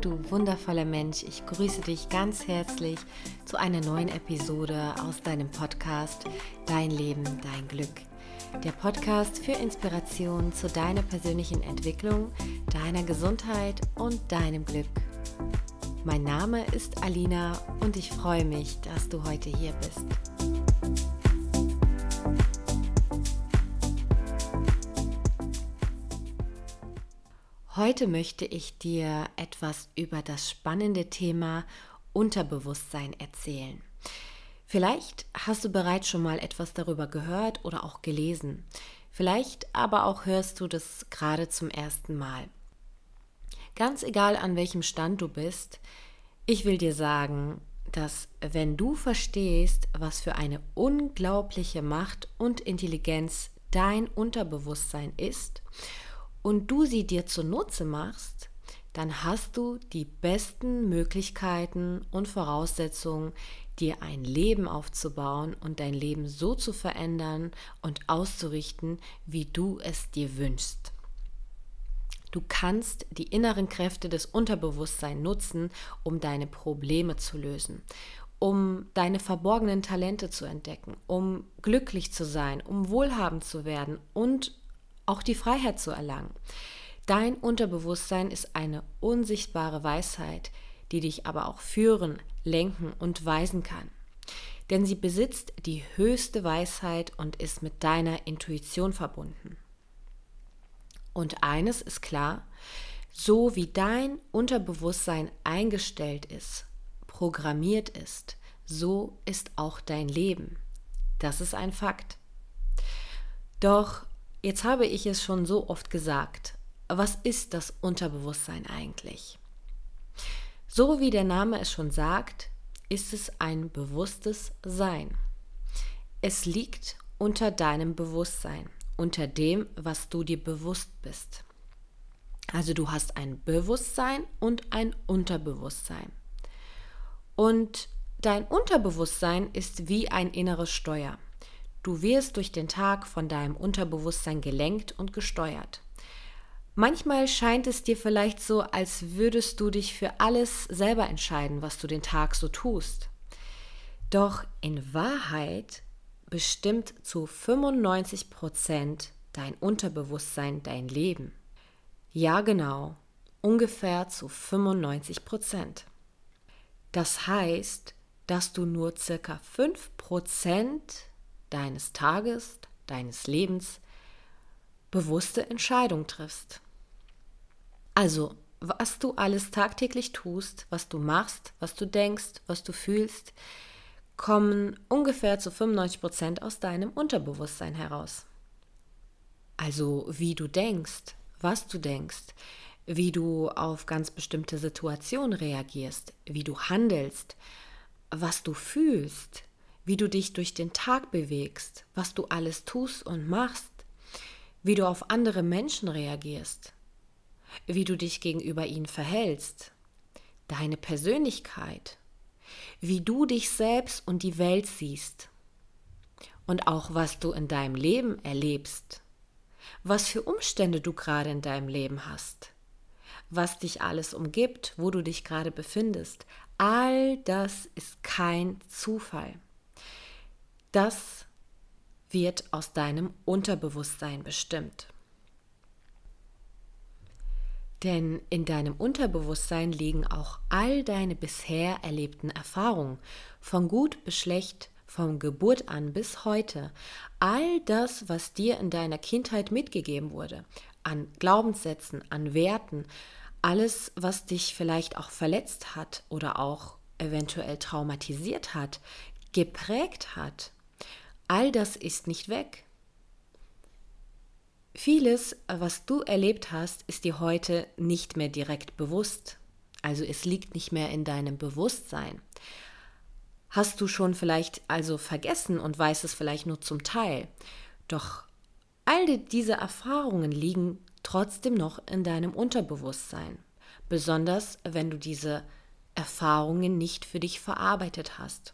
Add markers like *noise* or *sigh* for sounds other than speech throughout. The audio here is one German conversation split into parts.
Du wundervoller Mensch. Ich grüße dich ganz herzlich zu einer neuen Episode aus deinem Podcast Dein Leben, dein Glück. Der Podcast für Inspiration zu deiner persönlichen Entwicklung, deiner Gesundheit und deinem Glück. Mein Name ist Alina und ich freue mich, dass du heute hier bist. Heute möchte ich dir etwas über das spannende Thema Unterbewusstsein erzählen. Vielleicht hast du bereits schon mal etwas darüber gehört oder auch gelesen. Vielleicht aber auch hörst du das gerade zum ersten Mal. Ganz egal an welchem Stand du bist, ich will dir sagen, dass wenn du verstehst, was für eine unglaubliche Macht und Intelligenz dein Unterbewusstsein ist und du sie dir zunutze machst, dann hast du die besten Möglichkeiten und Voraussetzungen, dir ein Leben aufzubauen und dein Leben so zu verändern und auszurichten, wie du es dir wünschst. Du kannst die inneren Kräfte des Unterbewusstseins nutzen, um deine Probleme zu lösen, um deine verborgenen Talente zu entdecken, um glücklich zu sein, um wohlhabend zu werden und auch die Freiheit zu erlangen. Dein Unterbewusstsein ist eine unsichtbare Weisheit, die dich aber auch führen, lenken und weisen kann. Denn sie besitzt die höchste Weisheit und ist mit deiner Intuition verbunden. Und eines ist klar, so wie dein Unterbewusstsein eingestellt ist, programmiert ist, so ist auch dein Leben. Das ist ein Fakt. Doch Jetzt habe ich es schon so oft gesagt. Was ist das Unterbewusstsein eigentlich? So wie der Name es schon sagt, ist es ein bewusstes Sein. Es liegt unter deinem Bewusstsein, unter dem, was du dir bewusst bist. Also du hast ein Bewusstsein und ein Unterbewusstsein. Und dein Unterbewusstsein ist wie ein inneres Steuer. Du wirst durch den Tag von deinem Unterbewusstsein gelenkt und gesteuert. Manchmal scheint es dir vielleicht so, als würdest du dich für alles selber entscheiden, was du den Tag so tust. Doch in Wahrheit bestimmt zu 95 Prozent dein Unterbewusstsein dein Leben. Ja, genau, ungefähr zu 95 Prozent. Das heißt, dass du nur circa 5 Prozent deines Tages, deines Lebens bewusste Entscheidung triffst. Also, was du alles tagtäglich tust, was du machst, was du denkst, was du fühlst, kommen ungefähr zu 95 Prozent aus deinem Unterbewusstsein heraus. Also, wie du denkst, was du denkst, wie du auf ganz bestimmte Situationen reagierst, wie du handelst, was du fühlst, wie du dich durch den Tag bewegst, was du alles tust und machst, wie du auf andere Menschen reagierst, wie du dich gegenüber ihnen verhältst, deine Persönlichkeit, wie du dich selbst und die Welt siehst und auch was du in deinem Leben erlebst, was für Umstände du gerade in deinem Leben hast, was dich alles umgibt, wo du dich gerade befindest. All das ist kein Zufall. Das wird aus deinem Unterbewusstsein bestimmt. Denn in deinem Unterbewusstsein liegen auch all deine bisher erlebten Erfahrungen, von gut bis schlecht, von Geburt an bis heute, all das, was dir in deiner Kindheit mitgegeben wurde, an Glaubenssätzen, an Werten, alles, was dich vielleicht auch verletzt hat oder auch eventuell traumatisiert hat, geprägt hat, All das ist nicht weg. Vieles, was du erlebt hast, ist dir heute nicht mehr direkt bewusst. Also es liegt nicht mehr in deinem Bewusstsein. Hast du schon vielleicht also vergessen und weißt es vielleicht nur zum Teil. Doch all diese Erfahrungen liegen trotzdem noch in deinem Unterbewusstsein. Besonders wenn du diese Erfahrungen nicht für dich verarbeitet hast.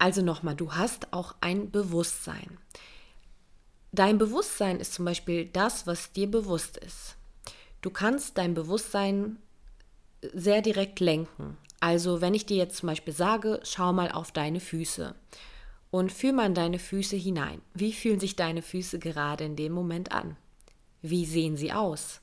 Also nochmal, du hast auch ein Bewusstsein. Dein Bewusstsein ist zum Beispiel das, was dir bewusst ist. du kannst dein Bewusstsein sehr direkt lenken. Also wenn ich dir jetzt zum Beispiel sage, schau mal auf deine Füße und fühl mal in deine Füße hinein. Wie fühlen sich deine Füße gerade in dem Moment an? Wie sehen sie aus?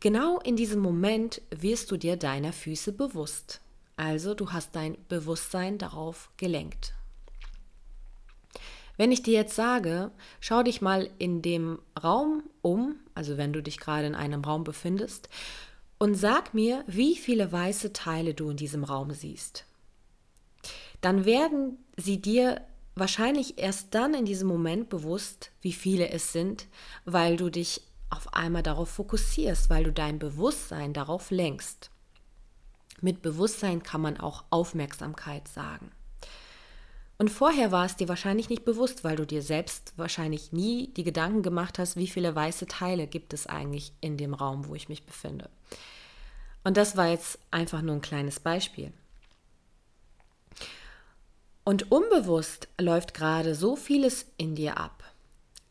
Genau in diesem Moment wirst du dir deiner Füße bewusst. Also du hast dein Bewusstsein darauf gelenkt. Wenn ich dir jetzt sage, schau dich mal in dem Raum um, also wenn du dich gerade in einem Raum befindest, und sag mir, wie viele weiße Teile du in diesem Raum siehst. Dann werden sie dir wahrscheinlich erst dann in diesem Moment bewusst, wie viele es sind, weil du dich auf einmal darauf fokussierst, weil du dein Bewusstsein darauf lenkst. Mit Bewusstsein kann man auch Aufmerksamkeit sagen. Und vorher war es dir wahrscheinlich nicht bewusst, weil du dir selbst wahrscheinlich nie die Gedanken gemacht hast, wie viele weiße Teile gibt es eigentlich in dem Raum, wo ich mich befinde. Und das war jetzt einfach nur ein kleines Beispiel. Und unbewusst läuft gerade so vieles in dir ab.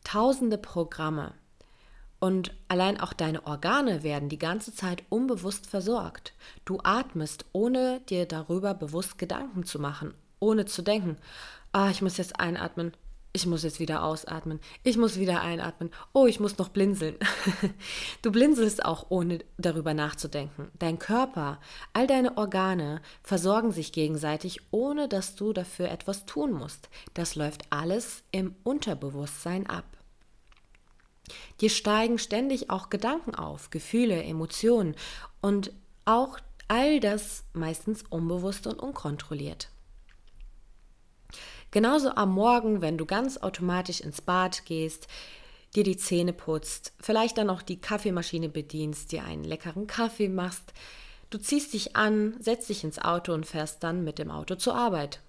Tausende Programme. Und allein auch deine Organe werden die ganze Zeit unbewusst versorgt. Du atmest, ohne dir darüber bewusst Gedanken zu machen ohne zu denken, ah, ich muss jetzt einatmen, ich muss jetzt wieder ausatmen, ich muss wieder einatmen, oh, ich muss noch blinzeln. *laughs* du blinzelst auch ohne darüber nachzudenken. Dein Körper, all deine Organe versorgen sich gegenseitig, ohne dass du dafür etwas tun musst. Das läuft alles im Unterbewusstsein ab. Dir steigen ständig auch Gedanken auf, Gefühle, Emotionen und auch all das meistens unbewusst und unkontrolliert. Genauso am Morgen, wenn du ganz automatisch ins Bad gehst, dir die Zähne putzt, vielleicht dann auch die Kaffeemaschine bedienst, dir einen leckeren Kaffee machst. Du ziehst dich an, setzt dich ins Auto und fährst dann mit dem Auto zur Arbeit.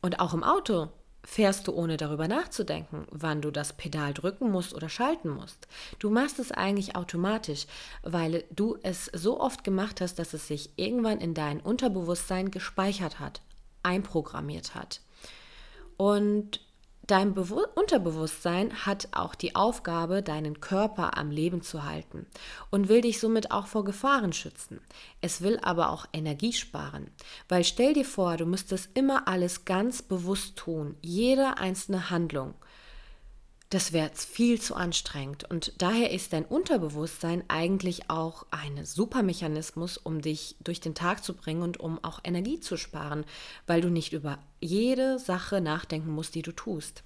Und auch im Auto fährst du ohne darüber nachzudenken, wann du das Pedal drücken musst oder schalten musst. Du machst es eigentlich automatisch, weil du es so oft gemacht hast, dass es sich irgendwann in dein Unterbewusstsein gespeichert hat, einprogrammiert hat. Und dein Bewu Unterbewusstsein hat auch die Aufgabe, deinen Körper am Leben zu halten und will dich somit auch vor Gefahren schützen. Es will aber auch Energie sparen, weil stell dir vor, du müsstest immer alles ganz bewusst tun, jede einzelne Handlung das wäre viel zu anstrengend. Und daher ist dein Unterbewusstsein eigentlich auch ein super Mechanismus, um dich durch den Tag zu bringen und um auch Energie zu sparen, weil du nicht über jede Sache nachdenken musst, die du tust.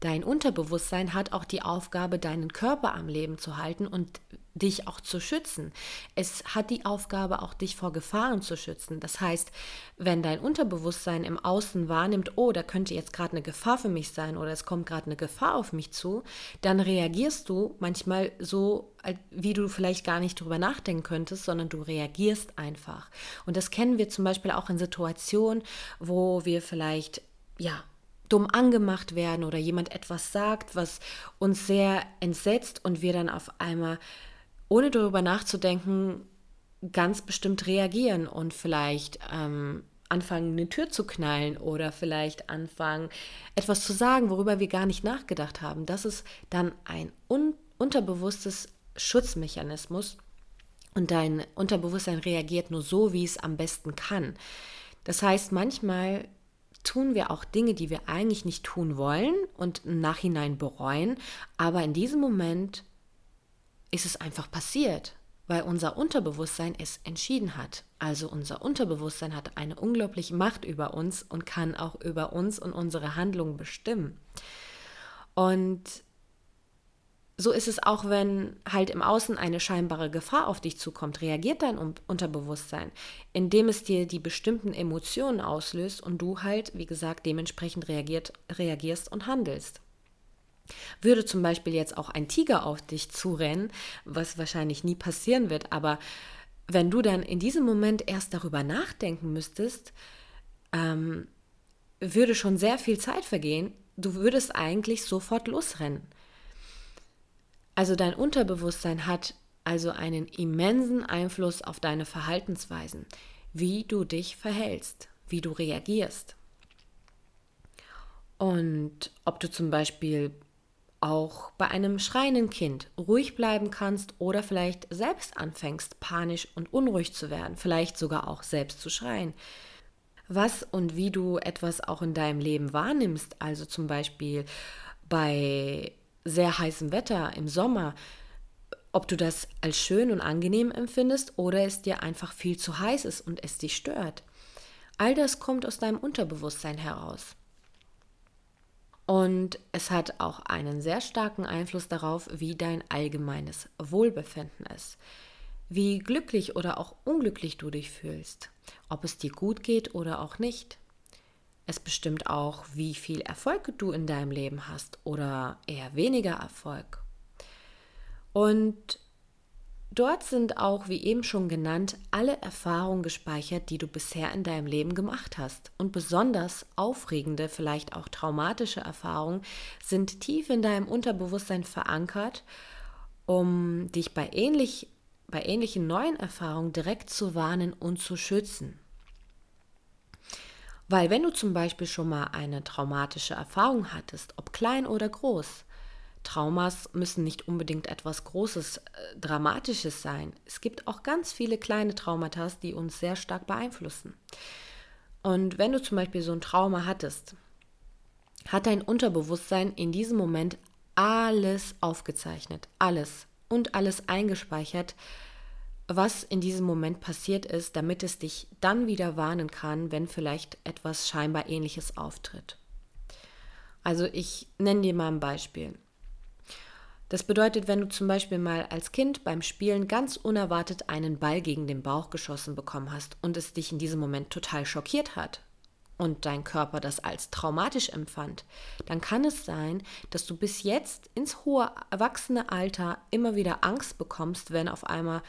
Dein Unterbewusstsein hat auch die Aufgabe, deinen Körper am Leben zu halten und dich auch zu schützen. Es hat die Aufgabe, auch dich vor Gefahren zu schützen. Das heißt, wenn dein Unterbewusstsein im Außen wahrnimmt, oh, da könnte jetzt gerade eine Gefahr für mich sein oder es kommt gerade eine Gefahr auf mich zu, dann reagierst du manchmal so, wie du vielleicht gar nicht drüber nachdenken könntest, sondern du reagierst einfach. Und das kennen wir zum Beispiel auch in Situationen, wo wir vielleicht, ja, dumm angemacht werden oder jemand etwas sagt, was uns sehr entsetzt und wir dann auf einmal, ohne darüber nachzudenken, ganz bestimmt reagieren und vielleicht ähm, anfangen, eine Tür zu knallen oder vielleicht anfangen, etwas zu sagen, worüber wir gar nicht nachgedacht haben. Das ist dann ein un unterbewusstes Schutzmechanismus und dein Unterbewusstsein reagiert nur so, wie es am besten kann. Das heißt, manchmal tun wir auch Dinge, die wir eigentlich nicht tun wollen und im Nachhinein bereuen, aber in diesem Moment ist es einfach passiert, weil unser Unterbewusstsein es entschieden hat. Also unser Unterbewusstsein hat eine unglaubliche Macht über uns und kann auch über uns und unsere Handlungen bestimmen. Und so ist es auch, wenn halt im Außen eine scheinbare Gefahr auf dich zukommt, reagiert dein Unterbewusstsein, indem es dir die bestimmten Emotionen auslöst und du halt, wie gesagt, dementsprechend reagiert, reagierst und handelst. Würde zum Beispiel jetzt auch ein Tiger auf dich zurennen, was wahrscheinlich nie passieren wird, aber wenn du dann in diesem Moment erst darüber nachdenken müsstest, ähm, würde schon sehr viel Zeit vergehen. Du würdest eigentlich sofort losrennen. Also dein Unterbewusstsein hat also einen immensen Einfluss auf deine Verhaltensweisen, wie du dich verhältst, wie du reagierst. Und ob du zum Beispiel auch bei einem schreienden Kind ruhig bleiben kannst oder vielleicht selbst anfängst, panisch und unruhig zu werden, vielleicht sogar auch selbst zu schreien. Was und wie du etwas auch in deinem Leben wahrnimmst, also zum Beispiel bei sehr heißem Wetter im Sommer, ob du das als schön und angenehm empfindest oder es dir einfach viel zu heiß ist und es dich stört. All das kommt aus deinem Unterbewusstsein heraus. Und es hat auch einen sehr starken Einfluss darauf, wie dein allgemeines Wohlbefinden ist. Wie glücklich oder auch unglücklich du dich fühlst. Ob es dir gut geht oder auch nicht. Es bestimmt auch, wie viel Erfolg du in deinem Leben hast oder eher weniger Erfolg. Und Dort sind auch, wie eben schon genannt, alle Erfahrungen gespeichert, die du bisher in deinem Leben gemacht hast. Und besonders aufregende, vielleicht auch traumatische Erfahrungen sind tief in deinem Unterbewusstsein verankert, um dich bei, ähnlich, bei ähnlichen neuen Erfahrungen direkt zu warnen und zu schützen. Weil wenn du zum Beispiel schon mal eine traumatische Erfahrung hattest, ob klein oder groß, Traumas müssen nicht unbedingt etwas Großes, äh, Dramatisches sein. Es gibt auch ganz viele kleine Traumata, die uns sehr stark beeinflussen. Und wenn du zum Beispiel so ein Trauma hattest, hat dein Unterbewusstsein in diesem Moment alles aufgezeichnet, alles und alles eingespeichert, was in diesem Moment passiert ist, damit es dich dann wieder warnen kann, wenn vielleicht etwas scheinbar ähnliches auftritt. Also ich nenne dir mal ein Beispiel. Das bedeutet, wenn du zum Beispiel mal als Kind beim Spielen ganz unerwartet einen Ball gegen den Bauch geschossen bekommen hast und es dich in diesem Moment total schockiert hat und dein Körper das als traumatisch empfand, dann kann es sein, dass du bis jetzt ins hohe erwachsene Alter immer wieder Angst bekommst, wenn auf einmal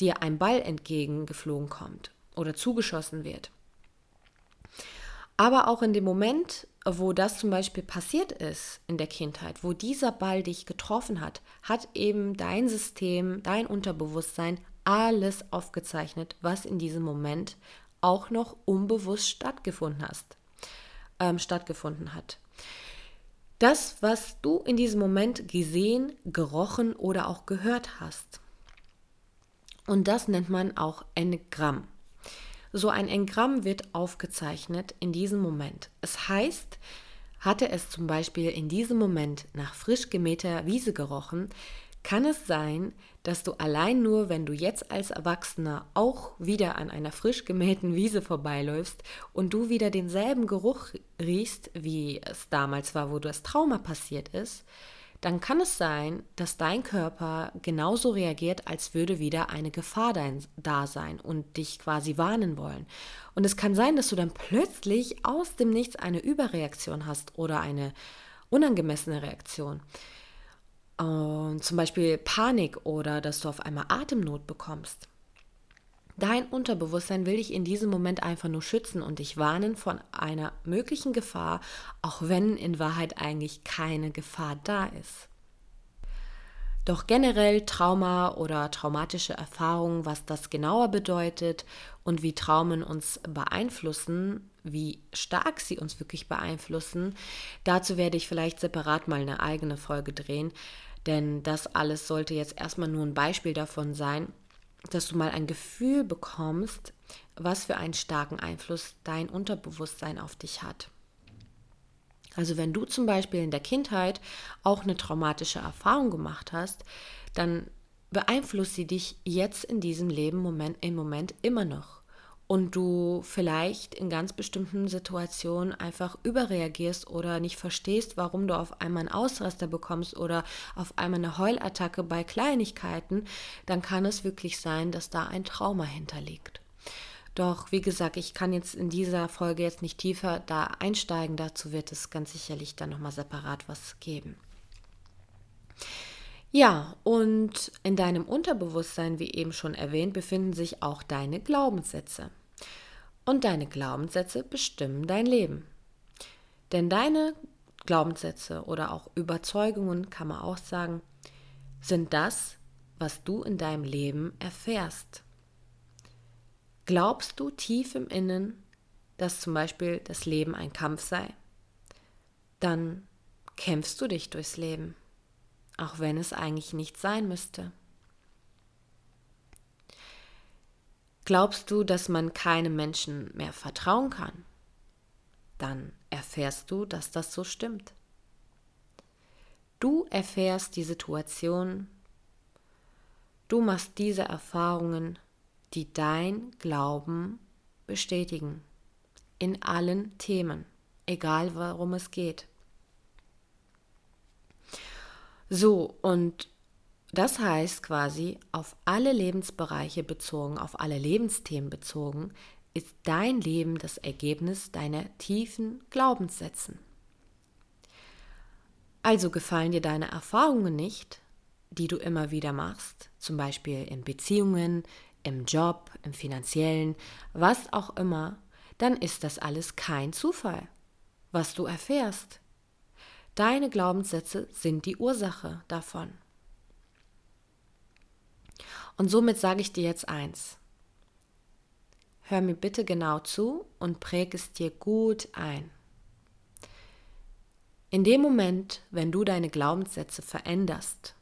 dir ein Ball entgegengeflogen kommt oder zugeschossen wird. Aber auch in dem Moment, wo das zum Beispiel passiert ist in der Kindheit, wo dieser Ball dich getroffen hat, hat eben dein System, dein Unterbewusstsein alles aufgezeichnet, was in diesem Moment auch noch unbewusst stattgefunden hast, ähm, stattgefunden hat. Das, was du in diesem Moment gesehen, gerochen oder auch gehört hast. Und das nennt man auch Engramm. So ein Engramm wird aufgezeichnet in diesem Moment. Es heißt, hatte es zum Beispiel in diesem Moment nach frisch gemähter Wiese gerochen, kann es sein, dass du allein nur, wenn du jetzt als Erwachsener auch wieder an einer frisch gemähten Wiese vorbeiläufst und du wieder denselben Geruch riechst, wie es damals war, wo das Trauma passiert ist, dann kann es sein, dass dein Körper genauso reagiert, als würde wieder eine Gefahr da sein und dich quasi warnen wollen. Und es kann sein, dass du dann plötzlich aus dem Nichts eine Überreaktion hast oder eine unangemessene Reaktion. Und zum Beispiel Panik oder dass du auf einmal Atemnot bekommst. Dein Unterbewusstsein will dich in diesem Moment einfach nur schützen und dich warnen von einer möglichen Gefahr, auch wenn in Wahrheit eigentlich keine Gefahr da ist. Doch generell Trauma oder traumatische Erfahrungen, was das genauer bedeutet und wie Traumen uns beeinflussen, wie stark sie uns wirklich beeinflussen, dazu werde ich vielleicht separat mal eine eigene Folge drehen, denn das alles sollte jetzt erstmal nur ein Beispiel davon sein, dass du mal ein Gefühl bekommst, was für einen starken Einfluss dein Unterbewusstsein auf dich hat. Also wenn du zum Beispiel in der Kindheit auch eine traumatische Erfahrung gemacht hast, dann beeinflusst sie dich jetzt in diesem Leben Moment, im Moment immer noch und du vielleicht in ganz bestimmten Situationen einfach überreagierst oder nicht verstehst, warum du auf einmal einen Ausraster bekommst oder auf einmal eine Heulattacke bei Kleinigkeiten, dann kann es wirklich sein, dass da ein Trauma hinterliegt. Doch wie gesagt, ich kann jetzt in dieser Folge jetzt nicht tiefer da einsteigen, dazu wird es ganz sicherlich dann nochmal separat was geben. Ja, und in deinem Unterbewusstsein, wie eben schon erwähnt, befinden sich auch deine Glaubenssätze. Und deine Glaubenssätze bestimmen dein Leben. Denn deine Glaubenssätze oder auch Überzeugungen, kann man auch sagen, sind das, was du in deinem Leben erfährst. Glaubst du tief im Innen, dass zum Beispiel das Leben ein Kampf sei? Dann kämpfst du dich durchs Leben, auch wenn es eigentlich nicht sein müsste. Glaubst du, dass man keinem Menschen mehr vertrauen kann? Dann erfährst du, dass das so stimmt. Du erfährst die Situation, du machst diese Erfahrungen, die dein Glauben bestätigen, in allen Themen, egal worum es geht. So, und das heißt quasi, auf alle Lebensbereiche bezogen, auf alle Lebensthemen bezogen, ist dein Leben das Ergebnis deiner tiefen Glaubenssätzen. Also gefallen dir deine Erfahrungen nicht, die du immer wieder machst, zum Beispiel in Beziehungen, im Job, im finanziellen, was auch immer, dann ist das alles kein Zufall, was du erfährst. Deine Glaubenssätze sind die Ursache davon. Und somit sage ich dir jetzt eins. Hör mir bitte genau zu und präg es dir gut ein. In dem Moment, wenn du deine Glaubenssätze veränderst,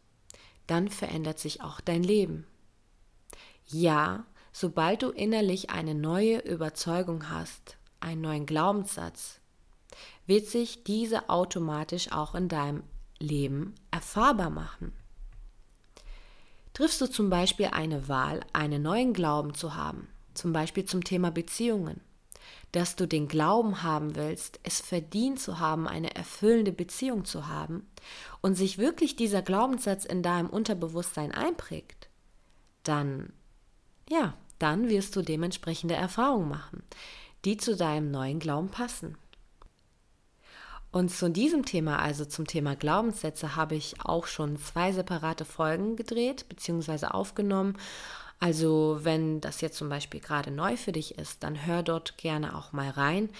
dann verändert sich auch dein Leben. Ja, sobald du innerlich eine neue Überzeugung hast, einen neuen Glaubenssatz, wird sich diese automatisch auch in deinem Leben erfahrbar machen. Triffst du zum Beispiel eine Wahl, einen neuen Glauben zu haben, zum Beispiel zum Thema Beziehungen, dass du den Glauben haben willst, es verdient zu haben, eine erfüllende Beziehung zu haben und sich wirklich dieser Glaubenssatz in deinem Unterbewusstsein einprägt, dann, ja, dann wirst du dementsprechende Erfahrungen machen, die zu deinem neuen Glauben passen. Und zu diesem Thema, also zum Thema Glaubenssätze, habe ich auch schon zwei separate Folgen gedreht bzw. aufgenommen. Also wenn das jetzt zum Beispiel gerade neu für dich ist, dann hör dort gerne auch mal rein.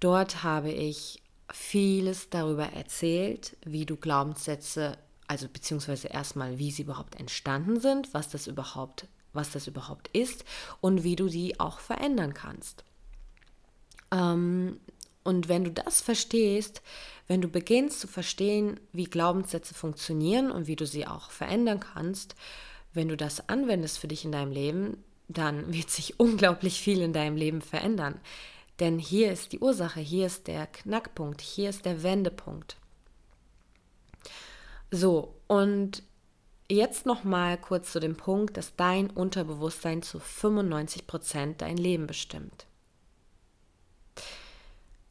Dort habe ich vieles darüber erzählt, wie du Glaubenssätze, also beziehungsweise erstmal, wie sie überhaupt entstanden sind, was das überhaupt, was das überhaupt ist und wie du die auch verändern kannst. Ähm, und wenn du das verstehst, wenn du beginnst zu verstehen, wie Glaubenssätze funktionieren und wie du sie auch verändern kannst, wenn du das anwendest für dich in deinem Leben, dann *laughs* wird sich unglaublich viel in deinem Leben verändern. Denn hier ist die Ursache, hier ist der Knackpunkt, hier ist der Wendepunkt. So, und jetzt noch mal kurz zu dem Punkt, dass dein Unterbewusstsein zu 95 Prozent dein Leben bestimmt.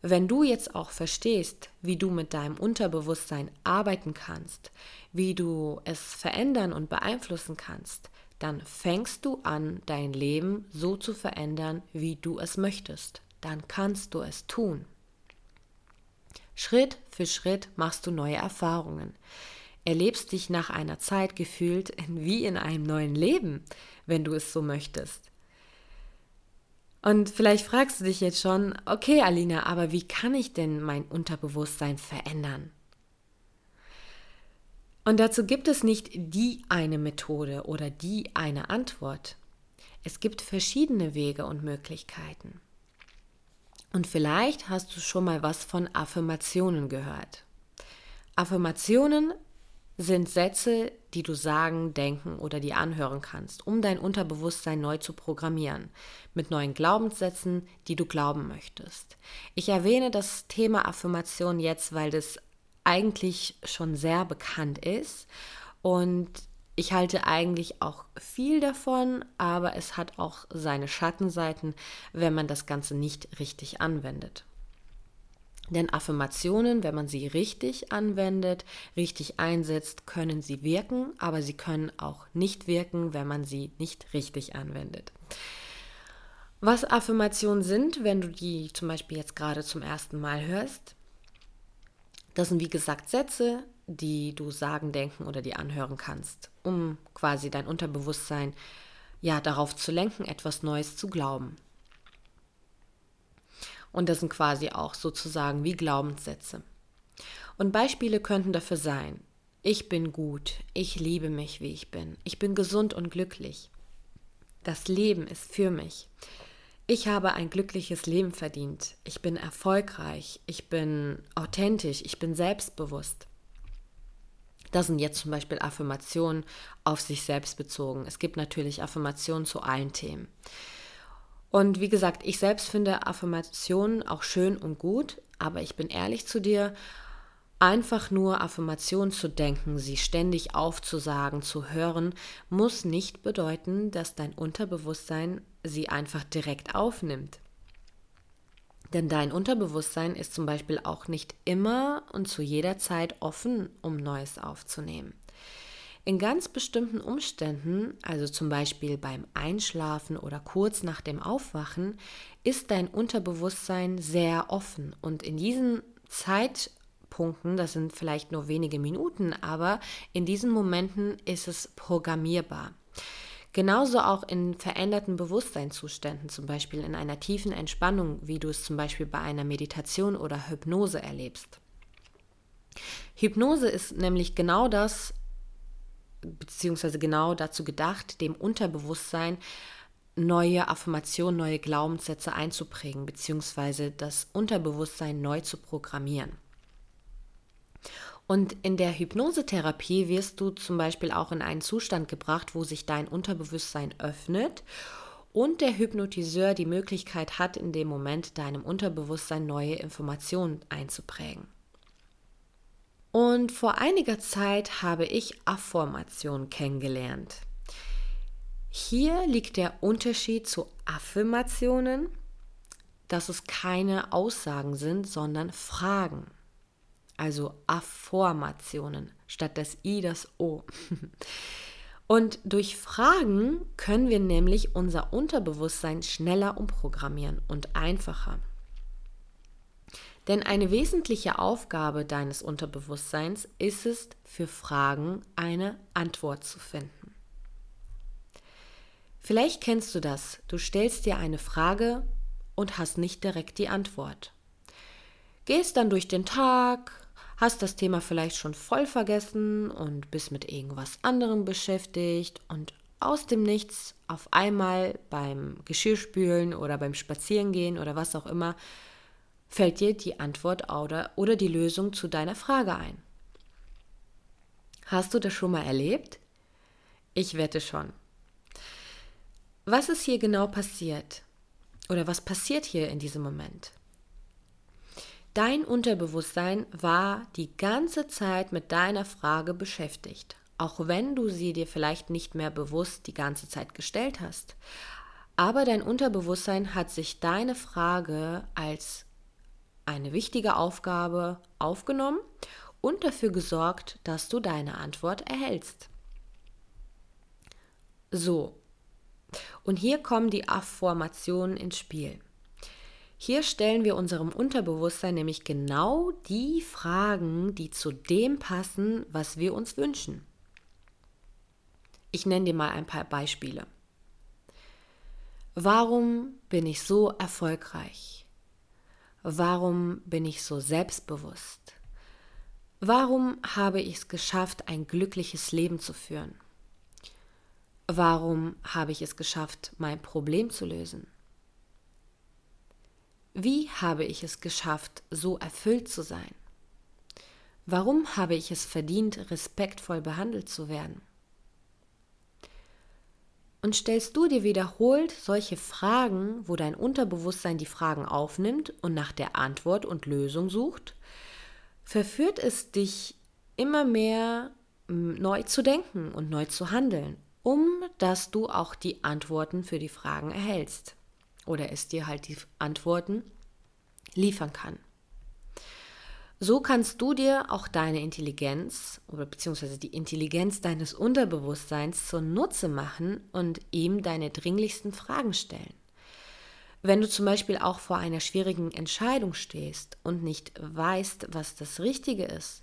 Wenn du jetzt auch verstehst, wie du mit deinem Unterbewusstsein arbeiten kannst, wie du es verändern und beeinflussen kannst, dann fängst du an, dein Leben so zu verändern, wie du es möchtest. Dann kannst du es tun. Schritt für Schritt machst du neue Erfahrungen. Erlebst dich nach einer Zeit gefühlt *laughs* wie in einem neuen Leben, wenn du es so möchtest. Und vielleicht fragst du dich jetzt schon, okay, Alina, aber wie kann ich denn mein Unterbewusstsein verändern? Und dazu gibt es nicht die eine Methode oder die eine Antwort. Es gibt verschiedene Wege und Möglichkeiten. Und vielleicht hast du schon mal was von Affirmationen gehört. Affirmationen sind Sätze, die du sagen, denken oder dir anhören kannst, um dein Unterbewusstsein neu zu programmieren, mit neuen Glaubenssätzen, die du glauben möchtest. Ich erwähne das Thema Affirmation jetzt, weil das eigentlich schon sehr bekannt ist und ich halte eigentlich auch viel davon, aber es hat auch seine Schattenseiten, wenn man das Ganze nicht richtig anwendet. Denn Affirmationen, wenn man sie richtig anwendet, richtig einsetzt, können sie wirken, aber sie können auch nicht wirken, wenn man sie nicht richtig anwendet. Was Affirmationen sind, wenn du die zum Beispiel jetzt gerade zum ersten Mal hörst, das sind wie gesagt Sätze, die du sagen, denken oder die anhören kannst, um quasi dein Unterbewusstsein ja darauf zu lenken, etwas Neues zu glauben. Und das sind quasi auch sozusagen wie Glaubenssätze. Und Beispiele könnten dafür sein, ich bin gut, ich liebe mich, wie ich bin, ich bin gesund und glücklich. Das Leben ist für mich. Ich habe ein glückliches Leben verdient. Ich bin erfolgreich. Ich bin authentisch. Ich bin selbstbewusst. Das sind jetzt zum Beispiel Affirmationen auf sich selbst bezogen. Es gibt natürlich Affirmationen zu allen Themen. Und wie gesagt, ich selbst finde Affirmationen auch schön und gut, aber ich bin ehrlich zu dir, einfach nur Affirmationen zu denken, sie ständig aufzusagen, zu hören, muss nicht bedeuten, dass dein Unterbewusstsein sie einfach direkt aufnimmt. Denn dein Unterbewusstsein ist zum Beispiel auch nicht immer und zu jeder Zeit offen, um Neues aufzunehmen. In ganz bestimmten Umständen, also zum Beispiel beim Einschlafen oder kurz nach dem Aufwachen, ist dein Unterbewusstsein sehr offen und in diesen Zeitpunkten, das sind vielleicht nur wenige Minuten, aber in diesen Momenten ist es programmierbar. Genauso auch in veränderten Bewusstseinszuständen, zum Beispiel in einer tiefen Entspannung, wie du es zum Beispiel bei einer Meditation oder Hypnose erlebst. Hypnose ist nämlich genau das, beziehungsweise genau dazu gedacht, dem Unterbewusstsein neue Affirmationen, neue Glaubenssätze einzuprägen, beziehungsweise das Unterbewusstsein neu zu programmieren. Und in der Hypnosetherapie wirst du zum Beispiel auch in einen Zustand gebracht, wo sich dein Unterbewusstsein öffnet und der Hypnotiseur die Möglichkeit hat, in dem Moment deinem Unterbewusstsein neue Informationen einzuprägen. Und vor einiger Zeit habe ich Affirmation kennengelernt. Hier liegt der Unterschied zu Affirmationen, dass es keine Aussagen sind, sondern Fragen also Affirmationen statt das I, das O. *laughs* Und durch Fragen können wir nämlich unser Unterbewusstsein schneller umprogrammieren und einfacher. Denn eine wesentliche Aufgabe deines Unterbewusstseins ist es, für Fragen eine Antwort zu finden. Vielleicht kennst du das. Du stellst dir eine Frage und hast nicht direkt die Antwort. Gehst dann durch den Tag, hast das Thema vielleicht schon voll vergessen und bist mit irgendwas anderem beschäftigt und aus dem Nichts auf einmal beim Geschirrspülen oder beim Spazierengehen oder was auch immer fällt dir die Antwort oder, oder die Lösung zu deiner Frage ein. Hast du das schon mal erlebt? Ich wette schon. Was ist hier genau passiert? Oder was passiert hier in diesem Moment? Dein Unterbewusstsein war die ganze Zeit mit deiner Frage beschäftigt, auch wenn du sie dir vielleicht nicht mehr bewusst die ganze Zeit gestellt hast. Aber dein Unterbewusstsein hat sich deine Frage als eine wichtige Aufgabe aufgenommen und dafür gesorgt, dass du deine Antwort erhältst. So, und hier kommen die Affirmationen ins Spiel. Hier stellen wir unserem Unterbewusstsein nämlich genau die Fragen, die zu dem passen, was wir uns wünschen. Ich nenne dir mal ein paar Beispiele. Warum bin ich so erfolgreich? Warum bin ich so selbstbewusst? Warum habe ich es geschafft, ein glückliches Leben zu führen? Warum habe ich es geschafft, mein Problem zu lösen? Wie habe ich es geschafft, so erfüllt zu sein? Warum habe ich es verdient, respektvoll behandelt zu werden? Und stellst du dir wiederholt solche Fragen, wo dein Unterbewusstsein die Fragen aufnimmt und nach der Antwort und Lösung sucht, verführt es dich immer mehr neu zu denken und neu zu handeln, um dass du auch die Antworten für die Fragen erhältst oder es dir halt die Antworten liefern kann. So kannst du dir auch deine Intelligenz oder beziehungsweise die Intelligenz deines Unterbewusstseins zunutze machen und ihm deine dringlichsten Fragen stellen. Wenn du zum Beispiel auch vor einer schwierigen Entscheidung stehst und nicht weißt, was das Richtige ist,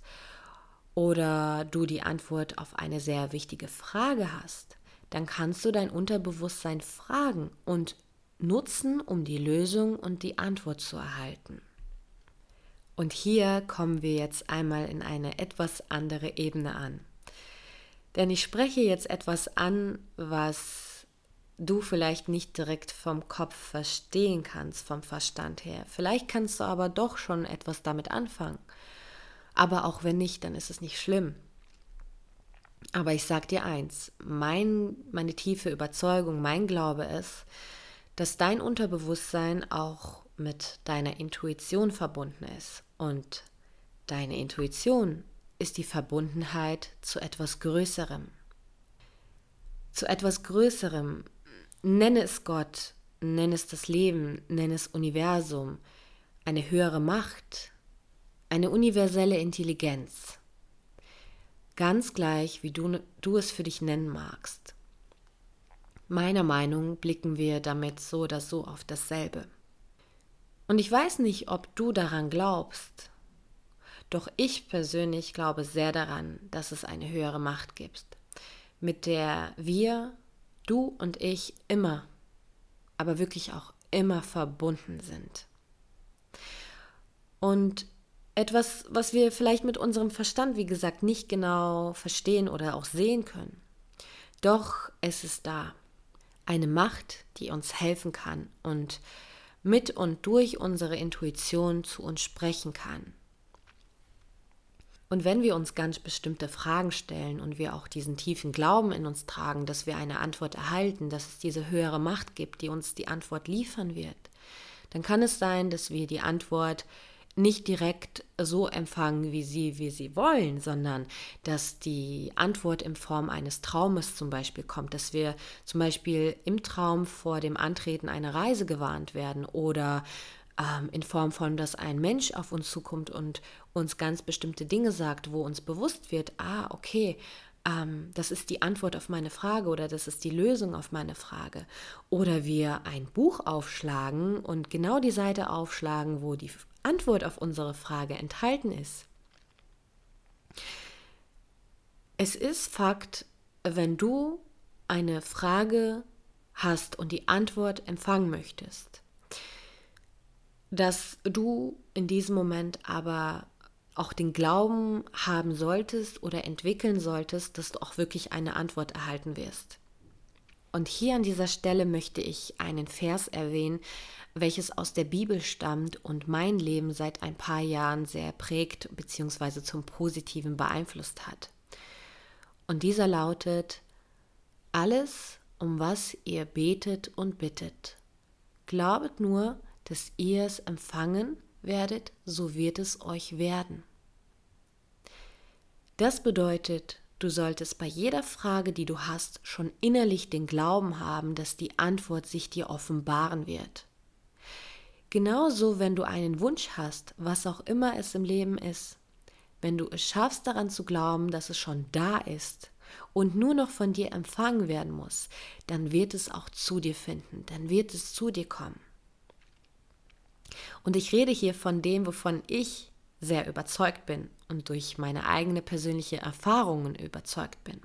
oder du die Antwort auf eine sehr wichtige Frage hast, dann kannst du dein Unterbewusstsein fragen und nutzen, um die Lösung und die Antwort zu erhalten. Und hier kommen wir jetzt einmal in eine etwas andere Ebene an. Denn ich spreche jetzt etwas an, was du vielleicht nicht direkt vom Kopf verstehen kannst, vom Verstand her. Vielleicht kannst du aber doch schon etwas damit anfangen. Aber auch wenn nicht, dann ist es nicht schlimm. Aber ich sag dir eins, mein, meine tiefe Überzeugung, mein Glaube ist, dass dein Unterbewusstsein auch mit deiner Intuition verbunden ist. Und deine Intuition ist die Verbundenheit zu etwas Größerem. Zu etwas Größerem. Nenne es Gott, nenne es das Leben, nenne es Universum, eine höhere Macht, eine universelle Intelligenz. Ganz gleich, wie du, du es für dich nennen magst. Meiner Meinung blicken wir damit so oder so auf dasselbe. Und ich weiß nicht, ob du daran glaubst, doch ich persönlich glaube sehr daran, dass es eine höhere Macht gibt, mit der wir, du und ich immer, aber wirklich auch immer verbunden sind. Und etwas, was wir vielleicht mit unserem Verstand, wie gesagt, nicht genau verstehen oder auch sehen können. Doch es ist da. Eine Macht, die uns helfen kann und mit und durch unsere Intuition zu uns sprechen kann. Und wenn wir uns ganz bestimmte Fragen stellen und wir auch diesen tiefen Glauben in uns tragen, dass wir eine Antwort erhalten, dass es diese höhere Macht gibt, die uns die Antwort liefern wird, dann kann es sein, dass wir die Antwort nicht direkt so empfangen, wie sie, wie sie wollen, sondern dass die Antwort in Form eines Traumes zum Beispiel kommt, dass wir zum Beispiel im Traum vor dem Antreten einer Reise gewarnt werden oder ähm, in Form von, dass ein Mensch auf uns zukommt und uns ganz bestimmte Dinge sagt, wo uns bewusst wird, ah, okay, ähm, das ist die Antwort auf meine Frage oder das ist die Lösung auf meine Frage. Oder wir ein Buch aufschlagen und genau die Seite aufschlagen, wo die Antwort auf unsere Frage enthalten ist. Es ist Fakt, wenn du eine Frage hast und die Antwort empfangen möchtest, dass du in diesem Moment aber auch den Glauben haben solltest oder entwickeln solltest, dass du auch wirklich eine Antwort erhalten wirst. Und hier an dieser Stelle möchte ich einen Vers erwähnen, welches aus der Bibel stammt und mein Leben seit ein paar Jahren sehr prägt bzw. zum Positiven beeinflusst hat. Und dieser lautet, alles, um was ihr betet und bittet, glaubet nur, dass ihr es empfangen werdet, so wird es euch werden. Das bedeutet, du solltest bei jeder Frage, die du hast, schon innerlich den Glauben haben, dass die Antwort sich dir offenbaren wird. Genauso, wenn du einen Wunsch hast, was auch immer es im Leben ist, wenn du es schaffst daran zu glauben, dass es schon da ist und nur noch von dir empfangen werden muss, dann wird es auch zu dir finden, dann wird es zu dir kommen. Und ich rede hier von dem, wovon ich sehr überzeugt bin und durch meine eigene persönliche Erfahrungen überzeugt bin.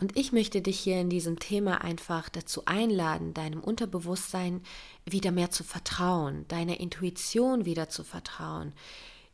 Und ich möchte dich hier in diesem Thema einfach dazu einladen, deinem Unterbewusstsein wieder mehr zu vertrauen, deiner Intuition wieder zu vertrauen,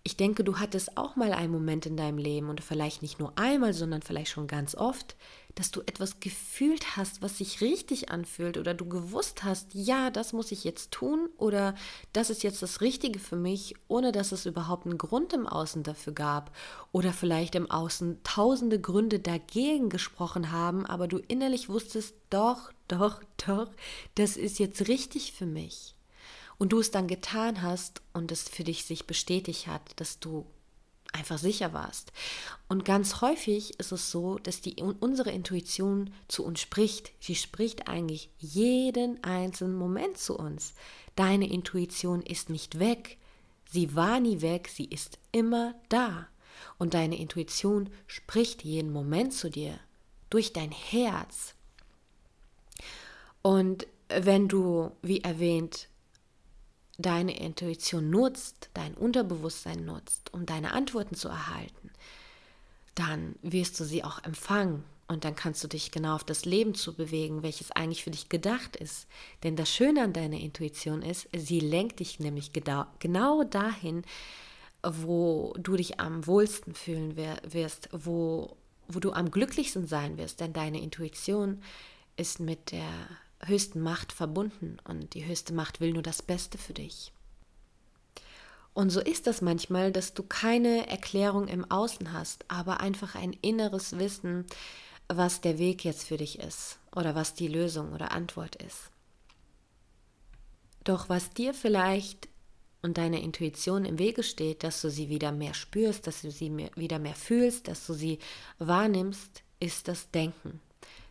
ich denke, du hattest auch mal einen Moment in deinem Leben und vielleicht nicht nur einmal, sondern vielleicht schon ganz oft, dass du etwas gefühlt hast, was sich richtig anfühlt oder du gewusst hast, ja, das muss ich jetzt tun oder das ist jetzt das Richtige für mich, ohne dass es überhaupt einen Grund im Außen dafür gab oder vielleicht im Außen tausende Gründe dagegen gesprochen haben, aber du innerlich wusstest, doch, doch, doch, das ist jetzt richtig für mich und du es dann getan hast und es für dich sich bestätigt hat, dass du einfach sicher warst. Und ganz häufig ist es so, dass die, unsere Intuition zu uns spricht. Sie spricht eigentlich jeden einzelnen Moment zu uns. Deine Intuition ist nicht weg. Sie war nie weg, sie ist immer da. Und deine Intuition spricht jeden Moment zu dir durch dein Herz. Und wenn du, wie erwähnt, deine Intuition nutzt, dein Unterbewusstsein nutzt, um deine Antworten zu erhalten, dann wirst du sie auch empfangen und dann kannst du dich genau auf das Leben zu bewegen, welches eigentlich für dich gedacht ist. Denn das Schöne an deiner Intuition ist, sie lenkt dich nämlich genau dahin, wo du dich am wohlsten fühlen wirst, wo, wo du am glücklichsten sein wirst. Denn deine Intuition ist mit der höchsten Macht verbunden und die höchste Macht will nur das Beste für dich. Und so ist das manchmal, dass du keine Erklärung im Außen hast, aber einfach ein inneres Wissen, was der Weg jetzt für dich ist oder was die Lösung oder Antwort ist. Doch was dir vielleicht und deiner Intuition im Wege steht, dass du sie wieder mehr spürst, dass du sie wieder mehr fühlst, dass du sie wahrnimmst, ist das Denken.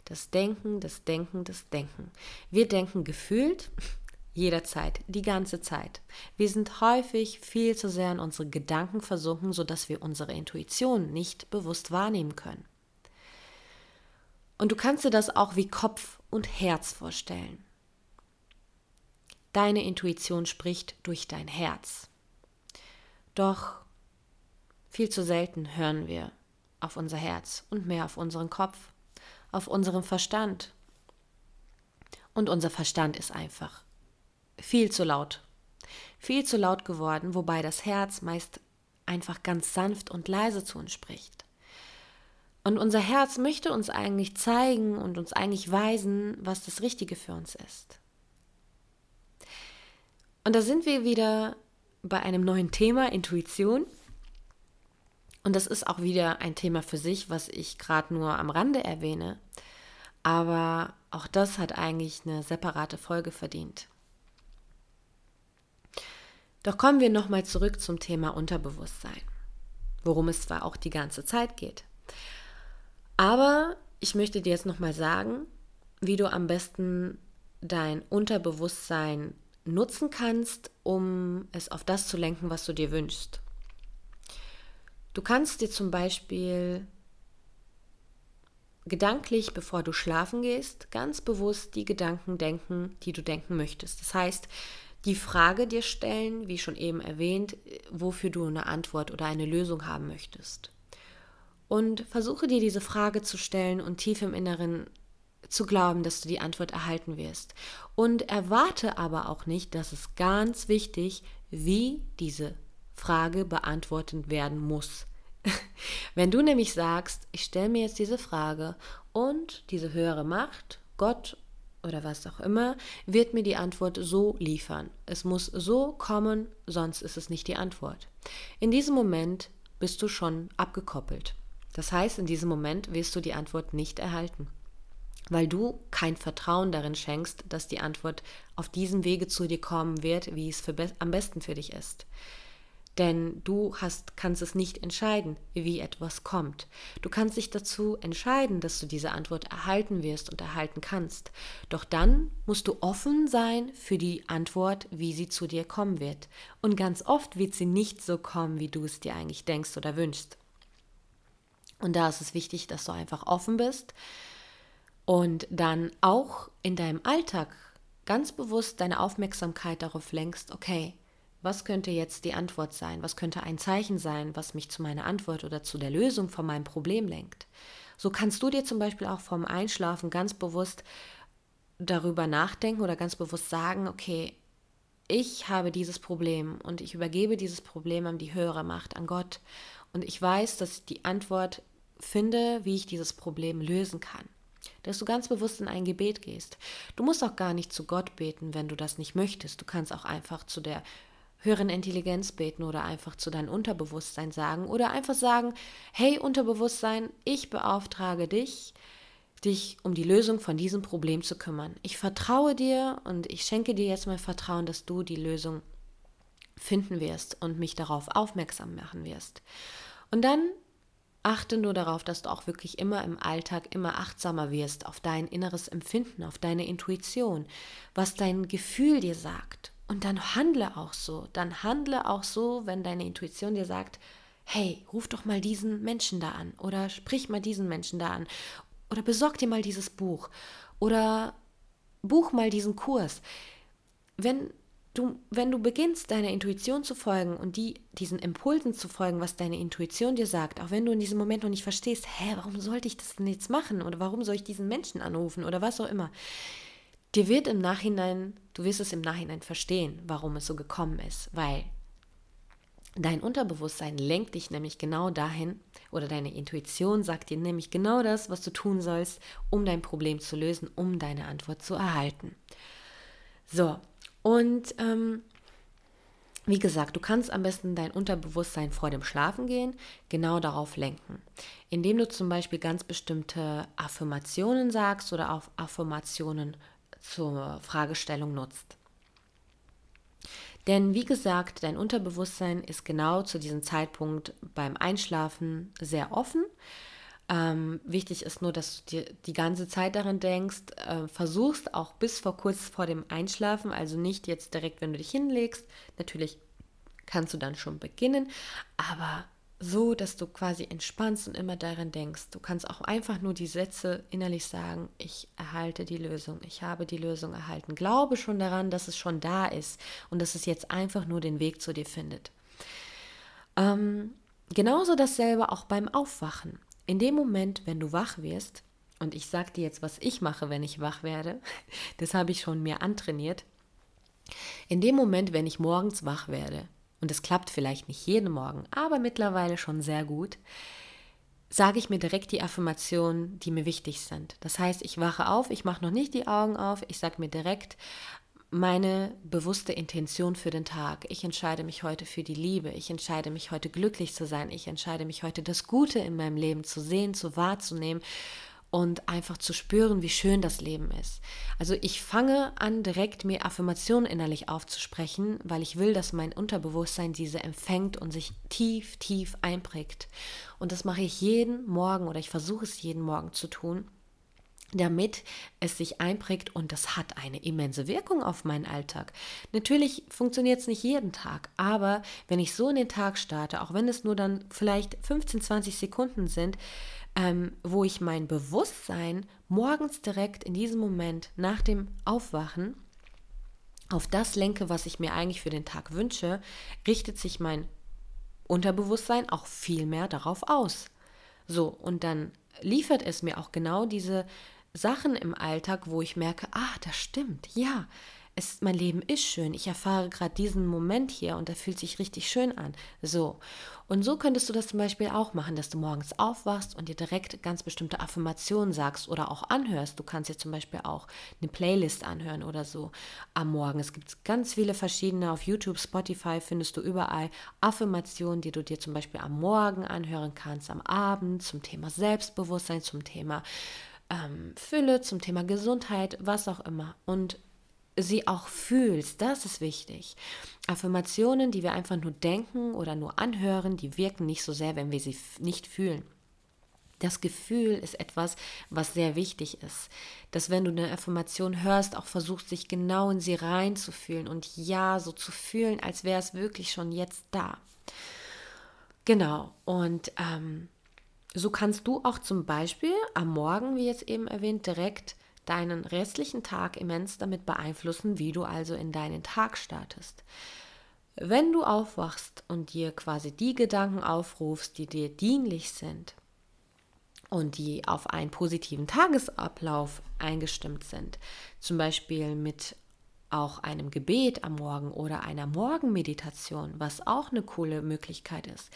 Das Denken, das Denken, das Denken. Wir denken gefühlt *laughs* jederzeit, die ganze Zeit. Wir sind häufig viel zu sehr in unsere Gedanken versunken, sodass wir unsere Intuition nicht bewusst wahrnehmen können. Und du kannst dir das auch wie Kopf und Herz vorstellen. Deine Intuition spricht durch dein Herz. Doch viel zu selten hören wir auf unser Herz und mehr auf unseren Kopf, auf unseren Verstand. Und unser Verstand ist einfach viel zu laut. Viel zu laut geworden, wobei das Herz meist einfach ganz sanft und leise zu uns spricht. Und unser Herz möchte uns eigentlich zeigen und uns eigentlich weisen, was das Richtige für uns ist. Und da sind wir wieder bei einem neuen Thema, Intuition. Und das ist auch wieder ein Thema für sich, was ich gerade nur am Rande erwähne. Aber auch das hat eigentlich eine separate Folge verdient. Doch kommen wir nochmal zurück zum Thema Unterbewusstsein, worum es zwar auch die ganze Zeit geht. Aber ich möchte dir jetzt nochmal sagen, wie du am besten dein Unterbewusstsein nutzen kannst, um es auf das zu lenken, was du dir wünschst. Du kannst dir zum Beispiel gedanklich, bevor du schlafen gehst, ganz bewusst die Gedanken denken, die du denken möchtest. Das heißt, die Frage dir stellen, wie schon eben erwähnt, wofür du eine Antwort oder eine Lösung haben möchtest. Und versuche dir diese Frage zu stellen und tief im Inneren zu glauben, dass du die Antwort erhalten wirst. Und erwarte aber auch nicht, dass es ganz wichtig, wie diese Frage beantwortet werden muss. *laughs* Wenn du nämlich sagst, ich stelle mir jetzt diese Frage und diese höhere Macht, Gott oder was auch immer, wird mir die Antwort so liefern. Es muss so kommen, sonst ist es nicht die Antwort. In diesem Moment bist du schon abgekoppelt. Das heißt, in diesem Moment wirst du die Antwort nicht erhalten, weil du kein Vertrauen darin schenkst, dass die Antwort auf diesem Wege zu dir kommen wird, wie es be am besten für dich ist. Denn du hast, kannst es nicht entscheiden, wie etwas kommt. Du kannst dich dazu entscheiden, dass du diese Antwort erhalten wirst und erhalten kannst. Doch dann musst du offen sein für die Antwort, wie sie zu dir kommen wird. Und ganz oft wird sie nicht so kommen, wie du es dir eigentlich denkst oder wünschst. Und da ist es wichtig, dass du einfach offen bist und dann auch in deinem Alltag ganz bewusst deine Aufmerksamkeit darauf lenkst, okay, was könnte jetzt die Antwort sein? Was könnte ein Zeichen sein, was mich zu meiner Antwort oder zu der Lösung von meinem Problem lenkt? So kannst du dir zum Beispiel auch vorm Einschlafen ganz bewusst darüber nachdenken oder ganz bewusst sagen, okay, ich habe dieses Problem und ich übergebe dieses Problem an die höhere Macht, an Gott. Und ich weiß, dass ich die Antwort finde, wie ich dieses Problem lösen kann. Dass du ganz bewusst in ein Gebet gehst. Du musst auch gar nicht zu Gott beten, wenn du das nicht möchtest. Du kannst auch einfach zu der höheren Intelligenz beten oder einfach zu deinem Unterbewusstsein sagen oder einfach sagen, hey Unterbewusstsein, ich beauftrage dich, dich um die Lösung von diesem Problem zu kümmern. Ich vertraue dir und ich schenke dir jetzt mein Vertrauen, dass du die Lösung finden wirst und mich darauf aufmerksam machen wirst. Und dann achte nur darauf, dass du auch wirklich immer im Alltag immer achtsamer wirst auf dein inneres Empfinden, auf deine Intuition, was dein Gefühl dir sagt. Und dann handle auch so. Dann handle auch so, wenn deine Intuition dir sagt, hey, ruf doch mal diesen Menschen da an oder sprich mal diesen Menschen da an oder besorg dir mal dieses Buch oder buch mal diesen Kurs. Wenn du, wenn du beginnst, deiner Intuition zu folgen und die, diesen Impulsen zu folgen, was deine Intuition dir sagt, auch wenn du in diesem Moment noch nicht verstehst, hä, warum sollte ich das denn jetzt machen oder warum soll ich diesen Menschen anrufen oder was auch immer, dir wird im Nachhinein, du wirst es im Nachhinein verstehen, warum es so gekommen ist, weil dein Unterbewusstsein lenkt dich nämlich genau dahin oder deine Intuition sagt dir nämlich genau das, was du tun sollst, um dein Problem zu lösen, um deine Antwort zu erhalten. So, und ähm, wie gesagt, du kannst am besten dein Unterbewusstsein vor dem Schlafengehen genau darauf lenken, indem du zum Beispiel ganz bestimmte Affirmationen sagst oder auch Affirmationen zur Fragestellung nutzt. Denn wie gesagt, dein Unterbewusstsein ist genau zu diesem Zeitpunkt beim Einschlafen sehr offen. Ähm, wichtig ist nur, dass du dir die ganze Zeit daran denkst, äh, versuchst auch bis vor kurz vor dem Einschlafen, also nicht jetzt direkt, wenn du dich hinlegst. Natürlich kannst du dann schon beginnen, aber so, dass du quasi entspannst und immer daran denkst. Du kannst auch einfach nur die Sätze innerlich sagen, ich erhalte die Lösung, ich habe die Lösung erhalten. Glaube schon daran, dass es schon da ist und dass es jetzt einfach nur den Weg zu dir findet. Ähm, genauso dasselbe auch beim Aufwachen. In dem Moment, wenn du wach wirst, und ich sage dir jetzt, was ich mache, wenn ich wach werde, *laughs* das habe ich schon mir antrainiert. In dem Moment, wenn ich morgens wach werde, und es klappt vielleicht nicht jeden Morgen, aber mittlerweile schon sehr gut, sage ich mir direkt die Affirmationen, die mir wichtig sind. Das heißt, ich wache auf, ich mache noch nicht die Augen auf, ich sage mir direkt meine bewusste Intention für den Tag. Ich entscheide mich heute für die Liebe, ich entscheide mich heute glücklich zu sein, ich entscheide mich heute das Gute in meinem Leben zu sehen, zu wahrzunehmen und einfach zu spüren, wie schön das Leben ist. Also ich fange an, direkt mir Affirmationen innerlich aufzusprechen, weil ich will, dass mein Unterbewusstsein diese empfängt und sich tief, tief einprägt. Und das mache ich jeden Morgen oder ich versuche es jeden Morgen zu tun damit es sich einprägt und das hat eine immense Wirkung auf meinen Alltag. Natürlich funktioniert es nicht jeden Tag, aber wenn ich so in den Tag starte, auch wenn es nur dann vielleicht 15, 20 Sekunden sind, ähm, wo ich mein Bewusstsein morgens direkt in diesem Moment nach dem Aufwachen auf das lenke, was ich mir eigentlich für den Tag wünsche, richtet sich mein Unterbewusstsein auch viel mehr darauf aus. So, und dann liefert es mir auch genau diese Sachen im Alltag, wo ich merke, ah, das stimmt, ja, es, mein Leben ist schön, ich erfahre gerade diesen Moment hier und der fühlt sich richtig schön an. So. Und so könntest du das zum Beispiel auch machen, dass du morgens aufwachst und dir direkt ganz bestimmte Affirmationen sagst oder auch anhörst. Du kannst dir zum Beispiel auch eine Playlist anhören oder so am Morgen. Es gibt ganz viele verschiedene auf YouTube, Spotify findest du überall Affirmationen, die du dir zum Beispiel am Morgen anhören kannst, am Abend zum Thema Selbstbewusstsein, zum Thema ähm, Fülle, zum Thema Gesundheit, was auch immer. Und sie auch fühlst. Das ist wichtig. Affirmationen, die wir einfach nur denken oder nur anhören, die wirken nicht so sehr, wenn wir sie nicht fühlen. Das Gefühl ist etwas, was sehr wichtig ist. Dass wenn du eine Affirmation hörst, auch versuchst, sich genau in sie reinzufühlen und ja, so zu fühlen, als wäre es wirklich schon jetzt da. Genau. Und ähm, so kannst du auch zum Beispiel am Morgen, wie jetzt eben erwähnt, direkt deinen restlichen Tag immens damit beeinflussen, wie du also in deinen Tag startest. Wenn du aufwachst und dir quasi die Gedanken aufrufst, die dir dienlich sind und die auf einen positiven Tagesablauf eingestimmt sind, zum Beispiel mit auch einem Gebet am Morgen oder einer Morgenmeditation, was auch eine coole Möglichkeit ist,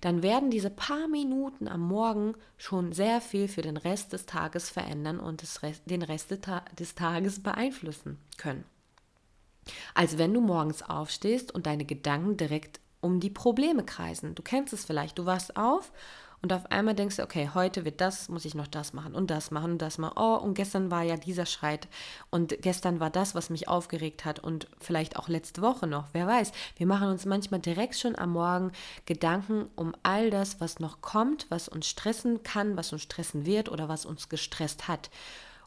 dann werden diese paar Minuten am Morgen schon sehr viel für den Rest des Tages verändern und den Rest des Tages beeinflussen können. Als wenn du morgens aufstehst und deine Gedanken direkt um die Probleme kreisen. Du kennst es vielleicht, du wachst auf und auf einmal denkst du, okay, heute wird das, muss ich noch das machen und das machen und das machen. Oh, und gestern war ja dieser Schreit und gestern war das, was mich aufgeregt hat und vielleicht auch letzte Woche noch, wer weiß. Wir machen uns manchmal direkt schon am Morgen Gedanken um all das, was noch kommt, was uns stressen kann, was uns stressen wird oder was uns gestresst hat.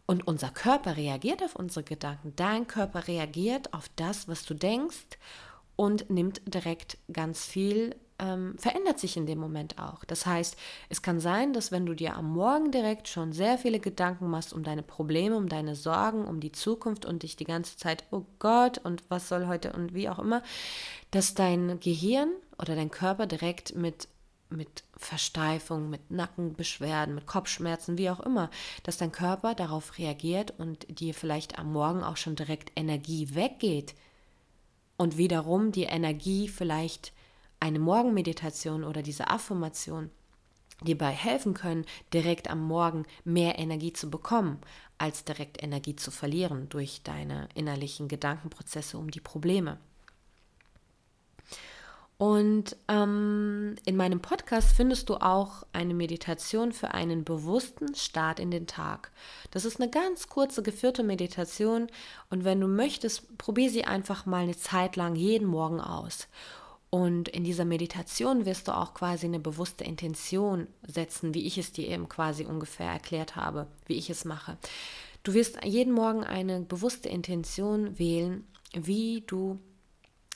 Und unser Körper reagiert auf unsere Gedanken. Dein Körper reagiert auf das, was du denkst und nimmt direkt ganz viel ähm, verändert sich in dem Moment auch. Das heißt, es kann sein, dass wenn du dir am Morgen direkt schon sehr viele Gedanken machst um deine Probleme, um deine Sorgen, um die Zukunft und dich die ganze Zeit, oh Gott, und was soll heute und wie auch immer, dass dein Gehirn oder dein Körper direkt mit mit Versteifung, mit Nackenbeschwerden, mit Kopfschmerzen, wie auch immer, dass dein Körper darauf reagiert und dir vielleicht am Morgen auch schon direkt Energie weggeht und wiederum die Energie vielleicht eine Morgenmeditation oder diese Affirmation dir dabei helfen können, direkt am Morgen mehr Energie zu bekommen, als direkt Energie zu verlieren durch deine innerlichen Gedankenprozesse um die Probleme. Und ähm, in meinem Podcast findest du auch eine Meditation für einen bewussten Start in den Tag. Das ist eine ganz kurze geführte Meditation und wenn du möchtest, probier sie einfach mal eine Zeit lang jeden Morgen aus. Und in dieser Meditation wirst du auch quasi eine bewusste Intention setzen, wie ich es dir eben quasi ungefähr erklärt habe, wie ich es mache. Du wirst jeden Morgen eine bewusste Intention wählen, wie du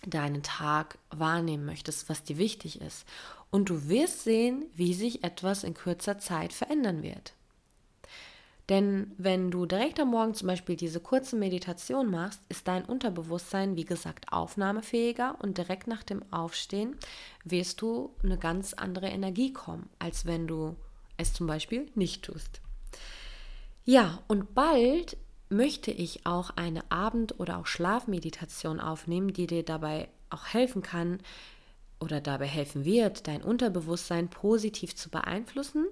deinen Tag wahrnehmen möchtest, was dir wichtig ist. Und du wirst sehen, wie sich etwas in kurzer Zeit verändern wird. Denn wenn du direkt am Morgen zum Beispiel diese kurze Meditation machst, ist dein Unterbewusstsein, wie gesagt, aufnahmefähiger und direkt nach dem Aufstehen wirst du eine ganz andere Energie kommen, als wenn du es zum Beispiel nicht tust. Ja, und bald möchte ich auch eine Abend- oder auch Schlafmeditation aufnehmen, die dir dabei auch helfen kann oder dabei helfen wird, dein Unterbewusstsein positiv zu beeinflussen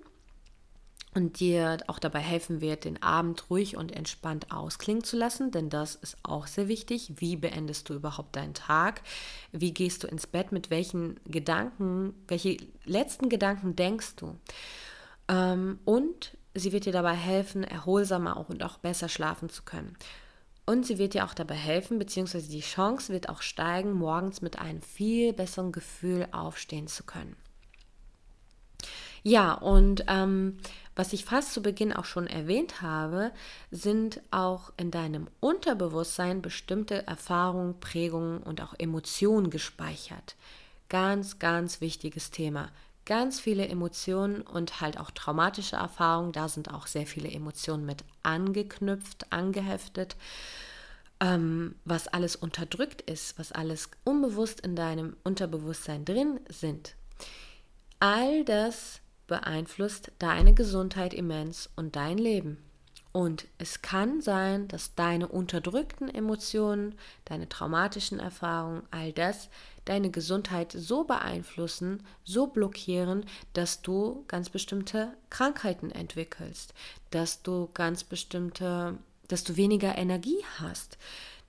und dir auch dabei helfen wird, den Abend ruhig und entspannt ausklingen zu lassen, denn das ist auch sehr wichtig. Wie beendest du überhaupt deinen Tag? Wie gehst du ins Bett? Mit welchen Gedanken, welche letzten Gedanken denkst du? Ähm, und Sie wird dir dabei helfen, erholsamer auch und auch besser schlafen zu können. Und sie wird dir auch dabei helfen, beziehungsweise die Chance wird auch steigen, morgens mit einem viel besseren Gefühl aufstehen zu können. Ja, und ähm, was ich fast zu Beginn auch schon erwähnt habe, sind auch in deinem Unterbewusstsein bestimmte Erfahrungen, Prägungen und auch Emotionen gespeichert. Ganz, ganz wichtiges Thema ganz viele Emotionen und halt auch traumatische Erfahrungen. Da sind auch sehr viele Emotionen mit angeknüpft, angeheftet. Ähm, was alles unterdrückt ist, was alles unbewusst in deinem Unterbewusstsein drin sind. All das beeinflusst deine Gesundheit immens und dein Leben. Und es kann sein, dass deine unterdrückten Emotionen, deine traumatischen Erfahrungen, all das deine Gesundheit so beeinflussen, so blockieren, dass du ganz bestimmte Krankheiten entwickelst, dass du ganz bestimmte, dass du weniger Energie hast,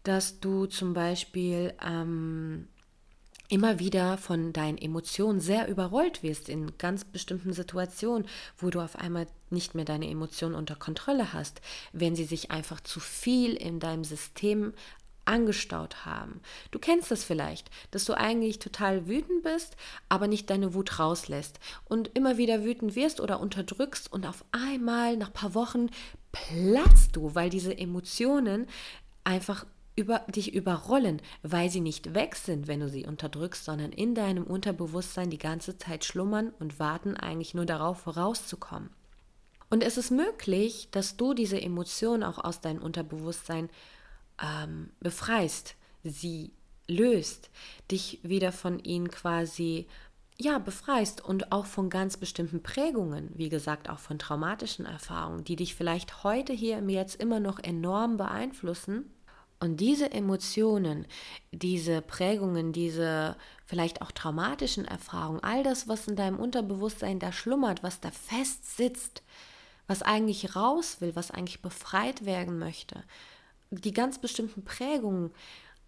dass du zum Beispiel ähm, immer wieder von deinen Emotionen sehr überrollt wirst in ganz bestimmten Situationen, wo du auf einmal nicht mehr deine Emotionen unter Kontrolle hast, wenn sie sich einfach zu viel in deinem System angestaut haben. Du kennst das vielleicht, dass du eigentlich total wütend bist, aber nicht deine Wut rauslässt und immer wieder wütend wirst oder unterdrückst und auf einmal nach ein paar Wochen platzt du, weil diese Emotionen einfach über dich überrollen, weil sie nicht weg sind, wenn du sie unterdrückst, sondern in deinem Unterbewusstsein die ganze Zeit schlummern und warten eigentlich nur darauf, vorauszukommen. Und es ist möglich, dass du diese Emotionen auch aus deinem Unterbewusstsein ähm, befreist, sie löst, dich wieder von ihnen quasi ja, befreist und auch von ganz bestimmten Prägungen, wie gesagt, auch von traumatischen Erfahrungen, die dich vielleicht heute hier im Jetzt immer noch enorm beeinflussen und diese Emotionen, diese Prägungen, diese vielleicht auch traumatischen Erfahrungen, all das, was in deinem Unterbewusstsein da schlummert, was da fest sitzt, was eigentlich raus will, was eigentlich befreit werden möchte, die ganz bestimmten Prägungen,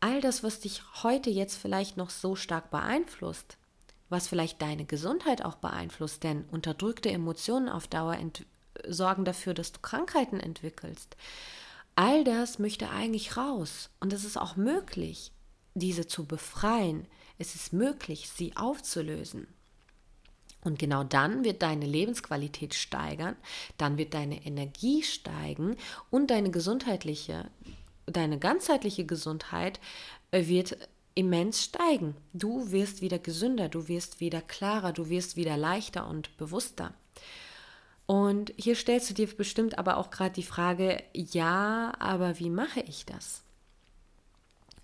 all das, was dich heute jetzt vielleicht noch so stark beeinflusst, was vielleicht deine Gesundheit auch beeinflusst, denn unterdrückte Emotionen auf Dauer sorgen dafür, dass du Krankheiten entwickelst. All das möchte eigentlich raus und es ist auch möglich, diese zu befreien. Es ist möglich, sie aufzulösen. Und genau dann wird deine Lebensqualität steigern, dann wird deine Energie steigen und deine gesundheitliche, deine ganzheitliche Gesundheit äh, wird immens steigen. Du wirst wieder gesünder, du wirst wieder klarer, du wirst wieder leichter und bewusster. Und hier stellst du dir bestimmt aber auch gerade die Frage, ja, aber wie mache ich das?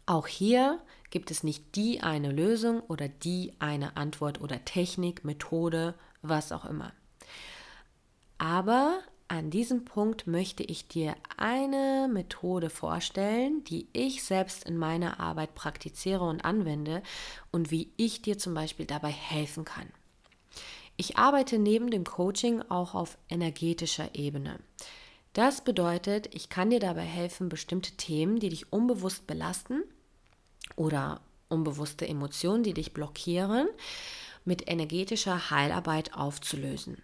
Auch hier gibt es nicht die eine Lösung oder die eine Antwort oder Technik, Methode, was auch immer. Aber an diesem Punkt möchte ich dir eine Methode vorstellen, die ich selbst in meiner Arbeit praktiziere und anwende und wie ich dir zum Beispiel dabei helfen kann. Ich arbeite neben dem Coaching auch auf energetischer Ebene. Das bedeutet, ich kann dir dabei helfen, bestimmte Themen, die dich unbewusst belasten oder unbewusste Emotionen, die dich blockieren, mit energetischer Heilarbeit aufzulösen.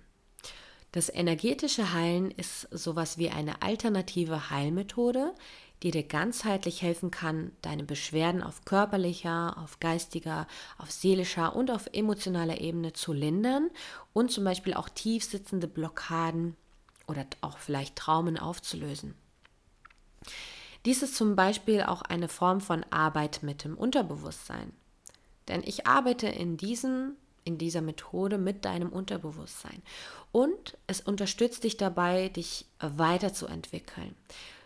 Das energetische Heilen ist sowas wie eine alternative Heilmethode, die dir ganzheitlich helfen kann, deine Beschwerden auf körperlicher, auf geistiger, auf seelischer und auf emotionaler Ebene zu lindern und zum Beispiel auch tief sitzende Blockaden oder auch vielleicht Traumen aufzulösen. Dies ist zum Beispiel auch eine Form von Arbeit mit dem Unterbewusstsein. Denn ich arbeite in diesen in dieser Methode mit deinem Unterbewusstsein. Und es unterstützt dich dabei, dich weiterzuentwickeln,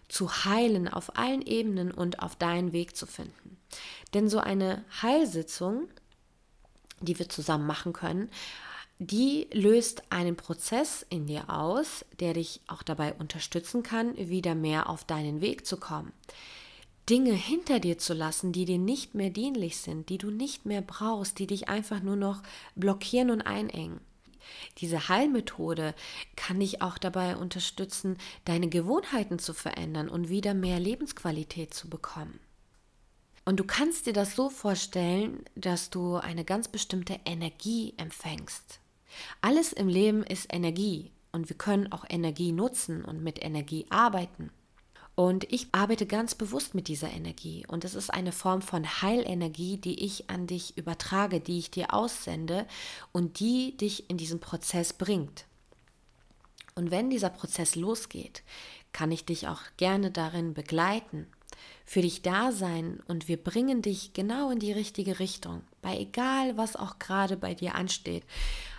zu heilen auf allen Ebenen und auf deinen Weg zu finden. Denn so eine Heilsitzung, die wir zusammen machen können, die löst einen Prozess in dir aus, der dich auch dabei unterstützen kann, wieder mehr auf deinen Weg zu kommen. Dinge hinter dir zu lassen, die dir nicht mehr dienlich sind, die du nicht mehr brauchst, die dich einfach nur noch blockieren und einengen. Diese Heilmethode kann dich auch dabei unterstützen, deine Gewohnheiten zu verändern und wieder mehr Lebensqualität zu bekommen. Und du kannst dir das so vorstellen, dass du eine ganz bestimmte Energie empfängst. Alles im Leben ist Energie und wir können auch Energie nutzen und mit Energie arbeiten. Und ich arbeite ganz bewusst mit dieser Energie. Und es ist eine Form von Heilenergie, die ich an dich übertrage, die ich dir aussende und die dich in diesen Prozess bringt. Und wenn dieser Prozess losgeht, kann ich dich auch gerne darin begleiten, für dich da sein und wir bringen dich genau in die richtige Richtung, bei egal was auch gerade bei dir ansteht.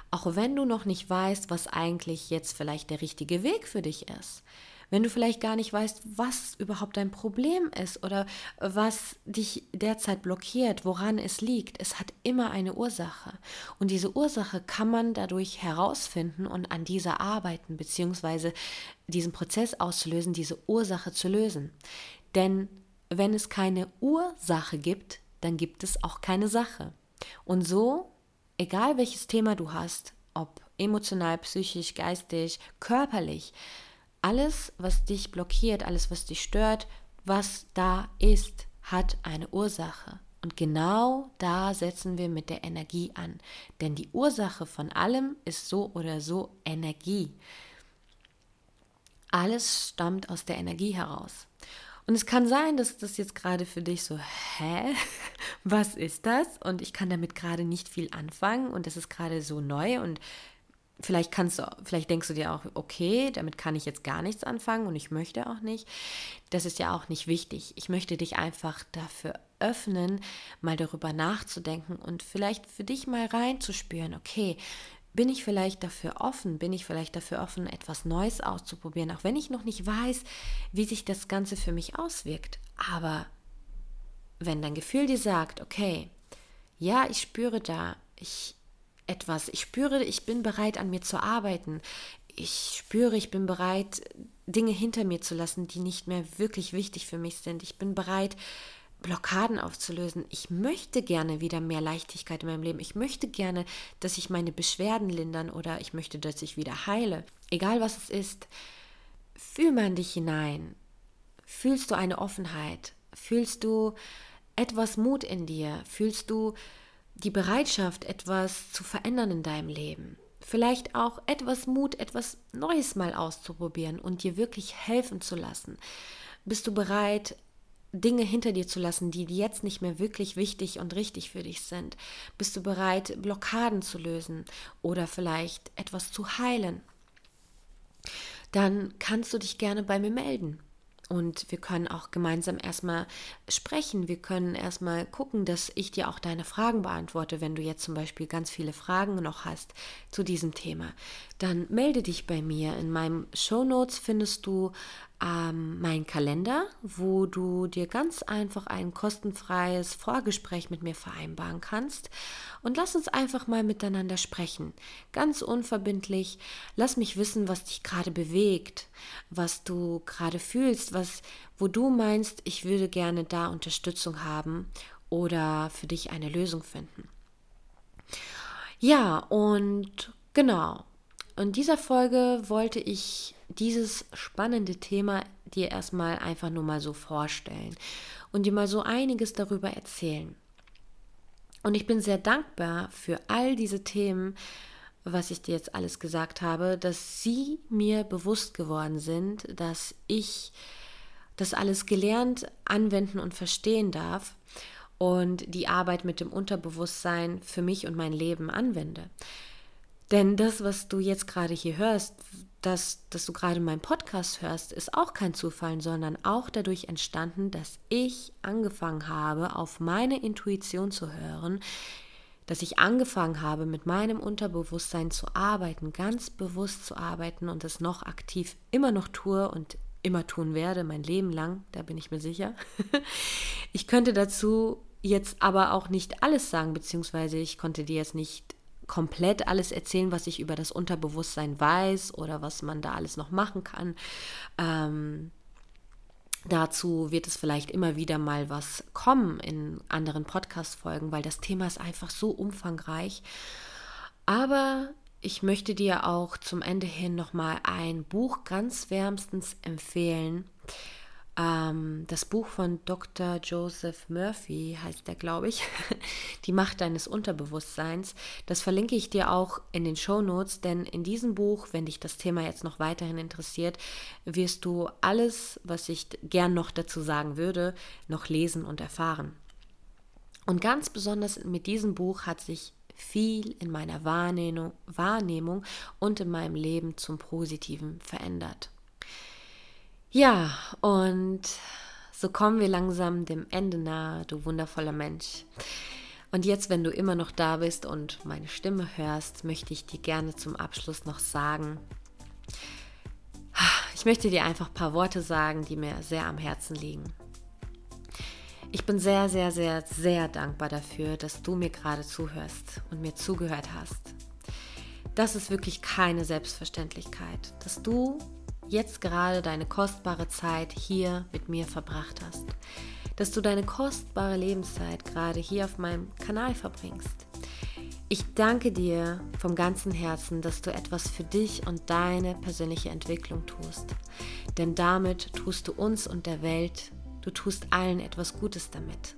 Auch wenn du noch nicht weißt, was eigentlich jetzt vielleicht der richtige Weg für dich ist wenn du vielleicht gar nicht weißt, was überhaupt dein Problem ist oder was dich derzeit blockiert, woran es liegt. Es hat immer eine Ursache. Und diese Ursache kann man dadurch herausfinden und an dieser arbeiten, beziehungsweise diesen Prozess auszulösen, diese Ursache zu lösen. Denn wenn es keine Ursache gibt, dann gibt es auch keine Sache. Und so, egal welches Thema du hast, ob emotional, psychisch, geistig, körperlich, alles, was dich blockiert, alles, was dich stört, was da ist, hat eine Ursache. Und genau da setzen wir mit der Energie an. Denn die Ursache von allem ist so oder so Energie. Alles stammt aus der Energie heraus. Und es kann sein, dass das jetzt gerade für dich so, hä? *laughs* Was ist das? Und ich kann damit gerade nicht viel anfangen und das ist gerade so neu und Vielleicht kannst du, vielleicht denkst du dir auch, okay, damit kann ich jetzt gar nichts anfangen und ich möchte auch nicht. Das ist ja auch nicht wichtig. Ich möchte dich einfach dafür öffnen, mal darüber nachzudenken und vielleicht für dich mal reinzuspüren, okay, bin ich vielleicht dafür offen, bin ich vielleicht dafür offen, etwas Neues auszuprobieren, auch wenn ich noch nicht weiß, wie sich das Ganze für mich auswirkt. Aber wenn dein Gefühl dir sagt, okay, ja, ich spüre da, ich, etwas. Ich spüre, ich bin bereit, an mir zu arbeiten. Ich spüre, ich bin bereit, Dinge hinter mir zu lassen, die nicht mehr wirklich wichtig für mich sind. Ich bin bereit, Blockaden aufzulösen. Ich möchte gerne wieder mehr Leichtigkeit in meinem Leben. Ich möchte gerne, dass sich meine Beschwerden lindern oder ich möchte, dass ich wieder heile. Egal was es ist, fühl mal in dich hinein. Fühlst du eine Offenheit? Fühlst du etwas Mut in dir? Fühlst du die Bereitschaft, etwas zu verändern in deinem Leben. Vielleicht auch etwas Mut, etwas Neues mal auszuprobieren und dir wirklich helfen zu lassen. Bist du bereit, Dinge hinter dir zu lassen, die jetzt nicht mehr wirklich wichtig und richtig für dich sind? Bist du bereit, Blockaden zu lösen oder vielleicht etwas zu heilen? Dann kannst du dich gerne bei mir melden. Und wir können auch gemeinsam erstmal sprechen. Wir können erstmal gucken, dass ich dir auch deine Fragen beantworte, wenn du jetzt zum Beispiel ganz viele Fragen noch hast zu diesem Thema. Dann melde dich bei mir. In meinem Show Notes findest du ähm, meinen Kalender, wo du dir ganz einfach ein kostenfreies Vorgespräch mit mir vereinbaren kannst. Und lass uns einfach mal miteinander sprechen. Ganz unverbindlich. Lass mich wissen, was dich gerade bewegt, was du gerade fühlst, was, wo du meinst, ich würde gerne da Unterstützung haben oder für dich eine Lösung finden. Ja, und genau. In dieser Folge wollte ich dieses spannende Thema dir erstmal einfach nur mal so vorstellen und dir mal so einiges darüber erzählen. Und ich bin sehr dankbar für all diese Themen, was ich dir jetzt alles gesagt habe, dass sie mir bewusst geworden sind, dass ich das alles gelernt, anwenden und verstehen darf und die Arbeit mit dem Unterbewusstsein für mich und mein Leben anwende. Denn das, was du jetzt gerade hier hörst, dass, dass du gerade meinen Podcast hörst, ist auch kein Zufall, sondern auch dadurch entstanden, dass ich angefangen habe, auf meine Intuition zu hören, dass ich angefangen habe, mit meinem Unterbewusstsein zu arbeiten, ganz bewusst zu arbeiten und es noch aktiv immer noch tue und immer tun werde, mein Leben lang, da bin ich mir sicher. *laughs* ich könnte dazu jetzt aber auch nicht alles sagen, beziehungsweise ich konnte dir jetzt nicht komplett alles erzählen, was ich über das Unterbewusstsein weiß oder was man da alles noch machen kann. Ähm, dazu wird es vielleicht immer wieder mal was kommen in anderen Podcast-Folgen, weil das Thema ist einfach so umfangreich. Aber ich möchte dir auch zum Ende hin nochmal ein Buch ganz wärmstens empfehlen. Ähm, das Buch von Dr. Joseph Murphy heißt der, glaube ich, *laughs* Die Macht deines Unterbewusstseins. Das verlinke ich dir auch in den Show Notes, denn in diesem Buch, wenn dich das Thema jetzt noch weiterhin interessiert, wirst du alles, was ich gern noch dazu sagen würde, noch lesen und erfahren. Und ganz besonders mit diesem Buch hat sich viel in meiner Wahrnehmung, Wahrnehmung und in meinem Leben zum Positiven verändert. Ja, und so kommen wir langsam dem Ende nahe, du wundervoller Mensch. Und jetzt, wenn du immer noch da bist und meine Stimme hörst, möchte ich dir gerne zum Abschluss noch sagen, ich möchte dir einfach ein paar Worte sagen, die mir sehr am Herzen liegen. Ich bin sehr, sehr, sehr, sehr dankbar dafür, dass du mir gerade zuhörst und mir zugehört hast. Das ist wirklich keine Selbstverständlichkeit, dass du jetzt gerade deine kostbare Zeit hier mit mir verbracht hast, dass du deine kostbare Lebenszeit gerade hier auf meinem Kanal verbringst. Ich danke dir vom ganzen Herzen, dass du etwas für dich und deine persönliche Entwicklung tust. Denn damit tust du uns und der Welt, du tust allen etwas Gutes damit.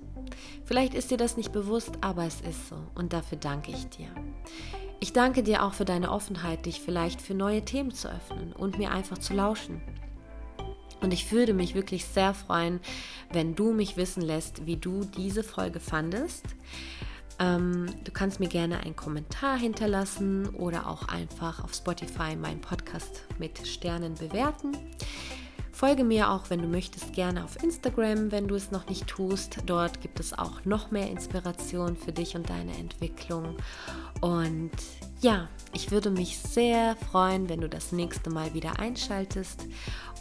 Vielleicht ist dir das nicht bewusst, aber es ist so und dafür danke ich dir. Ich danke dir auch für deine Offenheit, dich vielleicht für neue Themen zu öffnen und mir einfach zu lauschen. Und ich würde mich wirklich sehr freuen, wenn du mich wissen lässt, wie du diese Folge fandest. Ähm, du kannst mir gerne einen Kommentar hinterlassen oder auch einfach auf Spotify meinen Podcast mit Sternen bewerten. Folge mir auch, wenn du möchtest, gerne auf Instagram, wenn du es noch nicht tust. Dort gibt es auch noch mehr Inspiration für dich und deine Entwicklung. Und ja, ich würde mich sehr freuen, wenn du das nächste Mal wieder einschaltest.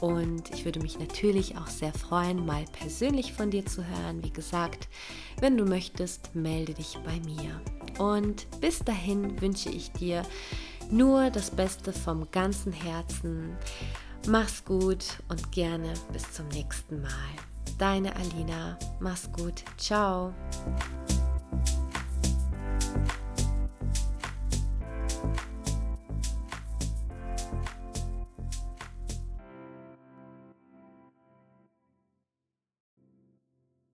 Und ich würde mich natürlich auch sehr freuen, mal persönlich von dir zu hören. Wie gesagt, wenn du möchtest, melde dich bei mir. Und bis dahin wünsche ich dir nur das Beste vom ganzen Herzen. Mach's gut und gerne bis zum nächsten Mal. Deine Alina. Mach's gut. Ciao.